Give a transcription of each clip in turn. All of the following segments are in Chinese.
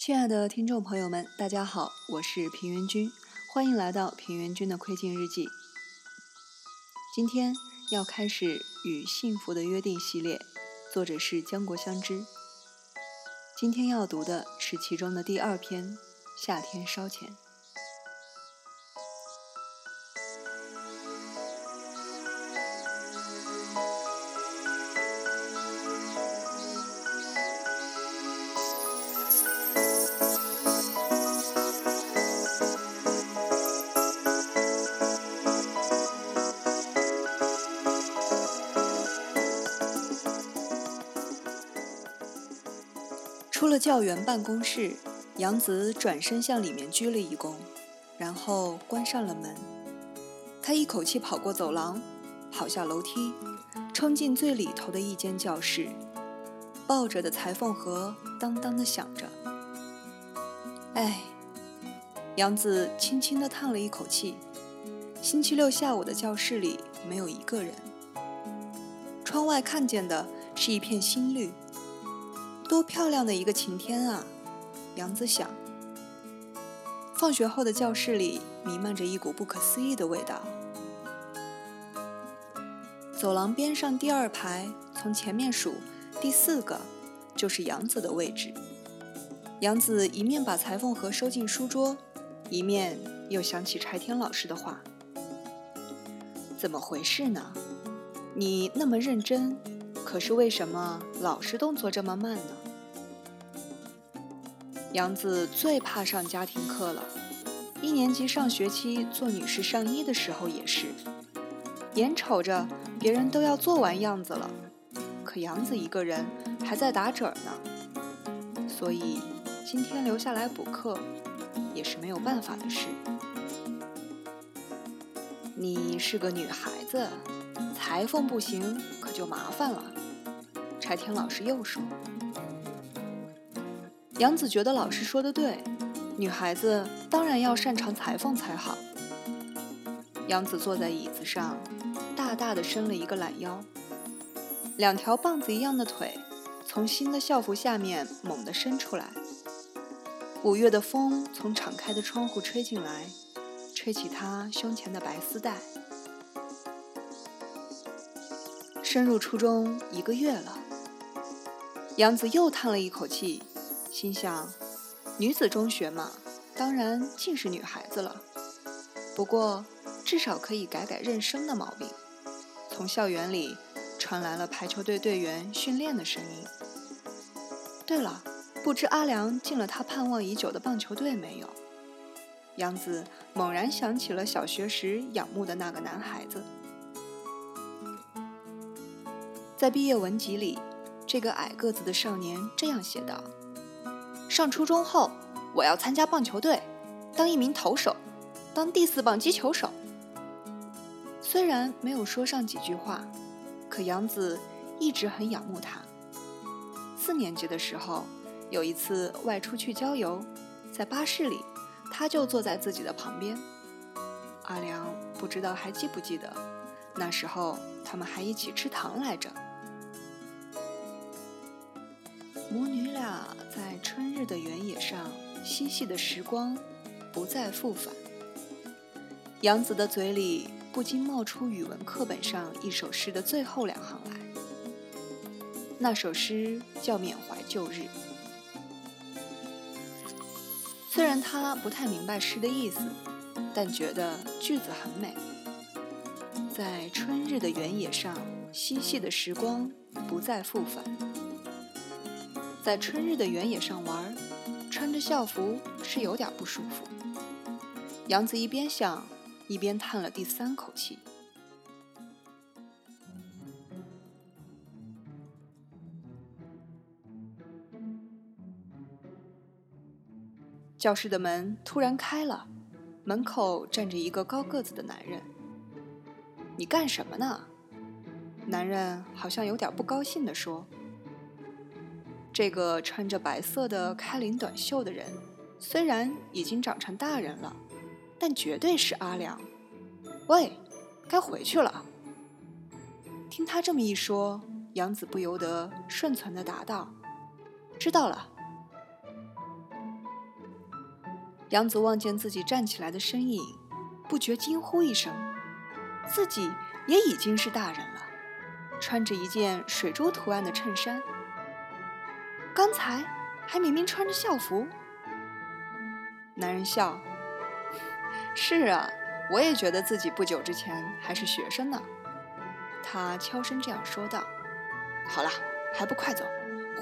亲爱的听众朋友们，大家好，我是平原君，欢迎来到平原君的窥镜日记。今天要开始《与幸福的约定》系列，作者是江国香知。今天要读的是其中的第二篇《夏天烧钱》。教员办公室，杨子转身向里面鞠了一躬，然后关上了门。他一口气跑过走廊，跑下楼梯，冲进最里头的一间教室，抱着的裁缝盒当当的响着。哎，杨子轻轻地叹了一口气。星期六下午的教室里没有一个人，窗外看见的是一片新绿。多漂亮的一个晴天啊！杨子想。放学后的教室里弥漫着一股不可思议的味道。走廊边上第二排，从前面数，第四个就是杨子的位置。杨子一面把裁缝盒收进书桌，一面又想起柴田老师的话：“怎么回事呢？你那么认真，可是为什么老是动作这么慢呢？”杨子最怕上家庭课了，一年级上学期做女士上衣的时候也是，眼瞅着别人都要做完样子了，可杨子一个人还在打褶呢，所以今天留下来补课也是没有办法的事。你是个女孩子，裁缝不行可就麻烦了。柴田老师又说。杨子觉得老师说的对，女孩子当然要擅长裁缝才好。杨子坐在椅子上，大大的伸了一个懒腰，两条棒子一样的腿从新的校服下面猛地伸出来。五月的风从敞开的窗户吹进来，吹起他胸前的白丝带。升入初中一个月了，杨子又叹了一口气。心想，女子中学嘛，当然尽是女孩子了。不过，至少可以改改认生的毛病。从校园里传来了排球队队员训练的声音。对了，不知阿良进了他盼望已久的棒球队没有？杨子猛然想起了小学时仰慕的那个男孩子。在毕业文集里，这个矮个子的少年这样写道。上初中后，我要参加棒球队，当一名投手，当第四棒击球手。虽然没有说上几句话，可杨子一直很仰慕他。四年级的时候，有一次外出去郊游，在巴士里，他就坐在自己的旁边。阿良不知道还记不记得，那时候他们还一起吃糖来着。母女俩在春日的原野上嬉戏的时光，不再复返。杨子的嘴里不禁冒出语文课本上一首诗的最后两行来。那首诗叫《缅怀旧日》。虽然他不太明白诗的意思，但觉得句子很美。在春日的原野上嬉戏的时光，不再复返。在春日的原野上玩，穿着校服是有点不舒服。杨子一边想，一边叹了第三口气。教室的门突然开了，门口站着一个高个子的男人。“你干什么呢？”男人好像有点不高兴地说。这个穿着白色的开领短袖的人，虽然已经长成大人了，但绝对是阿良。喂，该回去了。听他这么一说，杨子不由得顺从的答道：“知道了。”杨子望见自己站起来的身影，不觉惊呼一声：自己也已经是大人了，穿着一件水珠图案的衬衫。刚才还明明穿着校服。男人笑：“ 是啊，我也觉得自己不久之前还是学生呢。”他悄声这样说道：“好了，还不快走，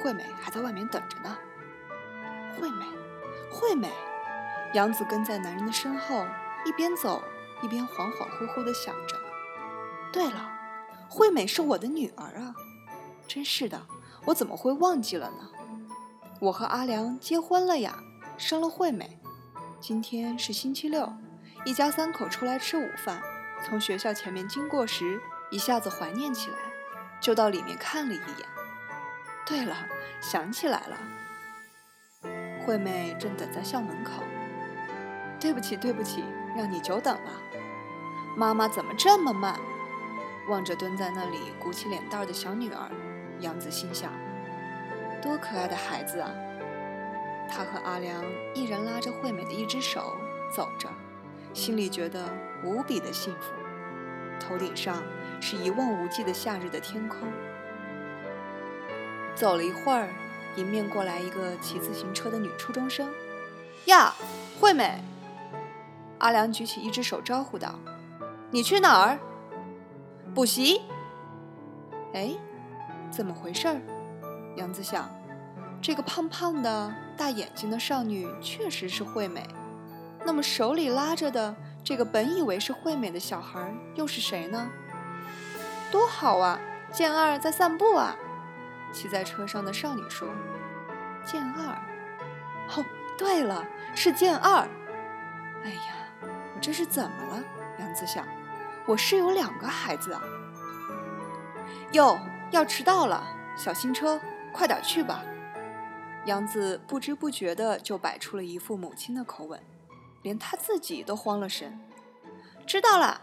惠美还在外面等着呢。”惠美，惠美。杨子跟在男人的身后，一边走一边恍恍惚惚地想着：“对了，惠美是我的女儿啊！真是的，我怎么会忘记了呢？我和阿良结婚了呀，生了惠美。今天是星期六，一家三口出来吃午饭。从学校前面经过时，一下子怀念起来，就到里面看了一眼。对了，想起来了，惠美正等在校门口。”对不起，对不起，让你久等了。妈妈怎么这么慢？望着蹲在那里鼓起脸蛋的小女儿，杨子心想：多可爱的孩子啊！他和阿良一人拉着惠美的一只手走着，心里觉得无比的幸福。头顶上是一望无际的夏日的天空。走了一会儿，迎面过来一个骑自行车的女初中生。呀，惠美！阿良举起一只手招呼道：“你去哪儿？补习？哎，怎么回事？”杨子想，这个胖胖的大眼睛的少女确实是惠美。那么手里拉着的这个本以为是惠美的小孩又是谁呢？多好啊！健二在散步啊！骑在车上的少女说：“健二，哦，对了，是健二。哎呀！”我这是怎么了？杨子想，我是有两个孩子啊。哟，要迟到了，小心车，快点去吧。杨子不知不觉的就摆出了一副母亲的口吻，连他自己都慌了神。知道了。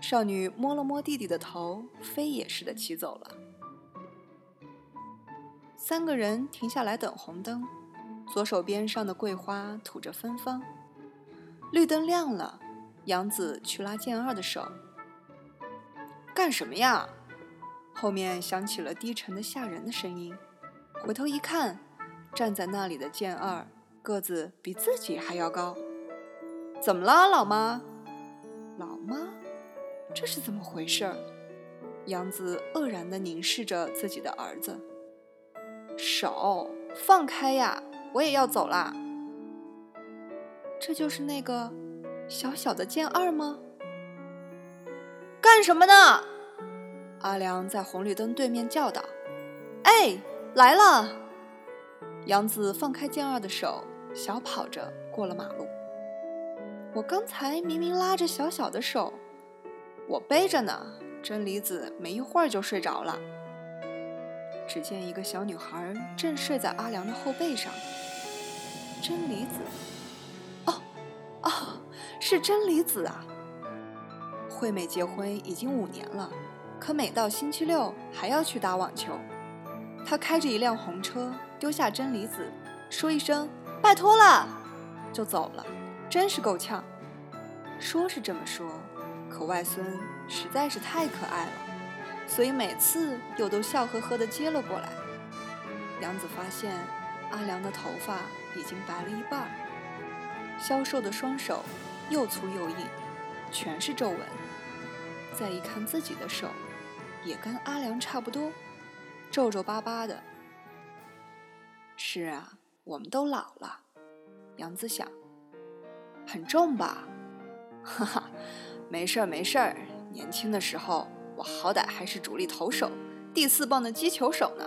少女摸了摸弟弟的头，飞也似的骑走了。三个人停下来等红灯，左手边上的桂花吐着芬芳。绿灯亮了，杨子去拉健二的手。干什么呀？后面响起了低沉的吓人的声音。回头一看，站在那里的健二个子比自己还要高。怎么了，老妈？老妈？这是怎么回事？杨子愕然地凝视着自己的儿子。手放开呀！我也要走啦。这就是那个小小的剑二吗？干什么呢？阿良在红绿灯对面叫道：“哎，来了！”杨子放开健二的手，小跑着过了马路。我刚才明明拉着小小的手，我背着呢。真离子没一会儿就睡着了。只见一个小女孩正睡在阿良的后背上。真离子。哦，哦是真离子啊！惠美结婚已经五年了，可每到星期六还要去打网球。他开着一辆红车，丢下真离子，说一声“拜托了”，就走了，真是够呛。说是这么说，可外孙实在是太可爱了，所以每次又都笑呵呵地接了过来。杨子发现阿良的头发已经白了一半。消瘦的双手又粗又硬，全是皱纹。再一看自己的手，也跟阿良差不多，皱皱巴巴的。是啊，我们都老了。杨子想，很重吧？哈哈，没事儿没事儿。年轻的时候，我好歹还是主力投手，第四棒的击球手呢。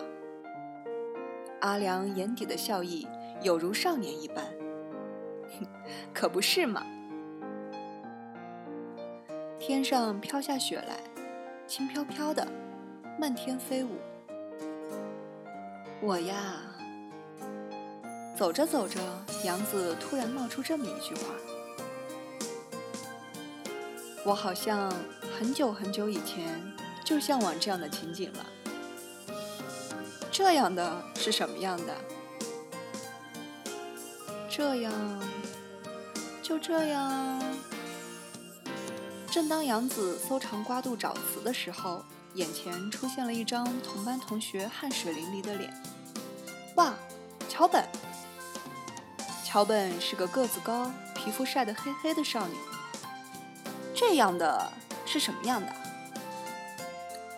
阿良眼底的笑意有如少年一般。可不是嘛！天上飘下雪来，轻飘飘的，漫天飞舞。我呀，走着走着，杨子突然冒出这么一句话：我好像很久很久以前就向往这样的情景了。这样的是什么样的？这样。就这样。正当杨子搜肠刮肚找词的时候，眼前出现了一张同班同学汗水淋漓的脸。哇，桥本！桥本是个个子高、皮肤晒得黑黑的少女。这样的是什么样的？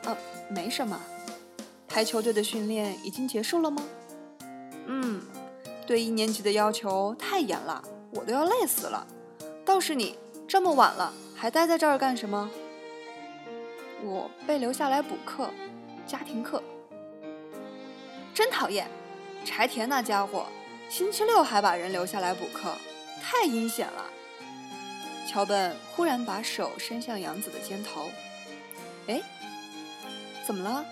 呃，没什么。排球队的训练已经结束了吗？嗯，对一年级的要求太严了，我都要累死了。倒是你，这么晚了还待在这儿干什么？我被留下来补课，家庭课。真讨厌，柴田那家伙，星期六还把人留下来补课，太阴险了。桥本忽然把手伸向杨子的肩头，哎，怎么了？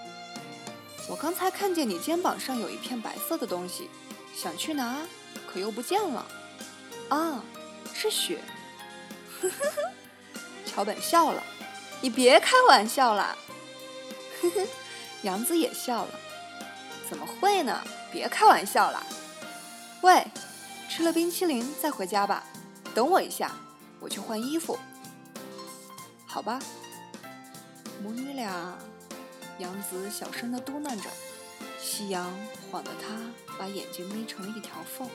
我刚才看见你肩膀上有一片白色的东西，想去拿，可又不见了。啊，是雪。呵呵呵，桥本笑了。你别开玩笑啦。呵呵，杨子也笑了。怎么会呢？别开玩笑啦。喂，吃了冰淇淋再回家吧。等我一下，我去换衣服。好吧。母女俩。杨子小声的嘟囔着，夕阳晃得她把眼睛眯成了一条缝。